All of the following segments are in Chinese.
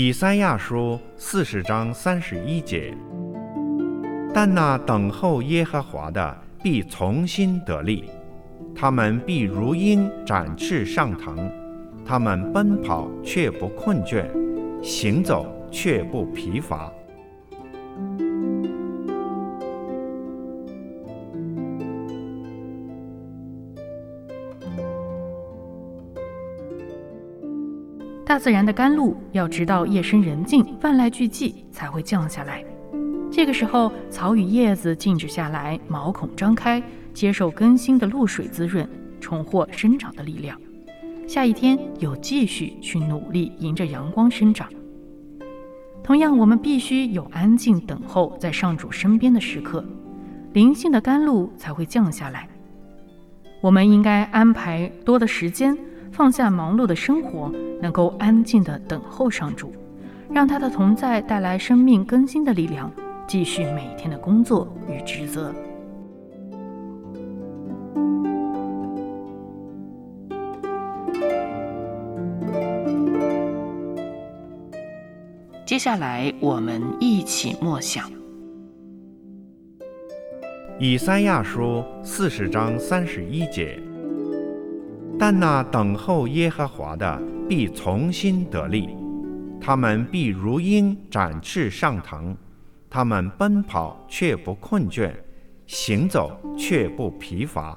以赛亚书四十章三十一节：但那等候耶和华的必重新得力，他们必如鹰展翅上腾，他们奔跑却不困倦，行走却不疲乏。大自然的甘露要直到夜深人静、万籁俱寂才会降下来。这个时候，草与叶子静止下来，毛孔张开，接受更新的露水滋润，重获生长的力量。下一天又继续去努力，迎着阳光生长。同样，我们必须有安静等候在上主身边的时刻，灵性的甘露才会降下来。我们应该安排多的时间。放下忙碌的生活，能够安静的等候上主，让他的同在带来生命更新的力量，继续每天的工作与职责。接下来，我们一起默想以三亚书四十章三十一节。但那等候耶和华的必重新得力，他们必如鹰展翅上腾，他们奔跑却不困倦，行走却不疲乏。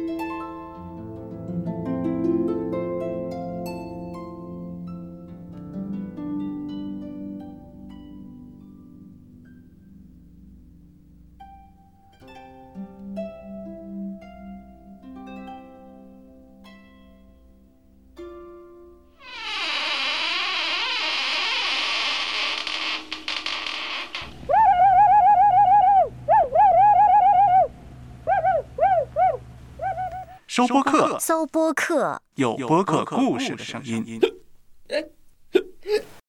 搜播客，搜播客，有播客故事的声音。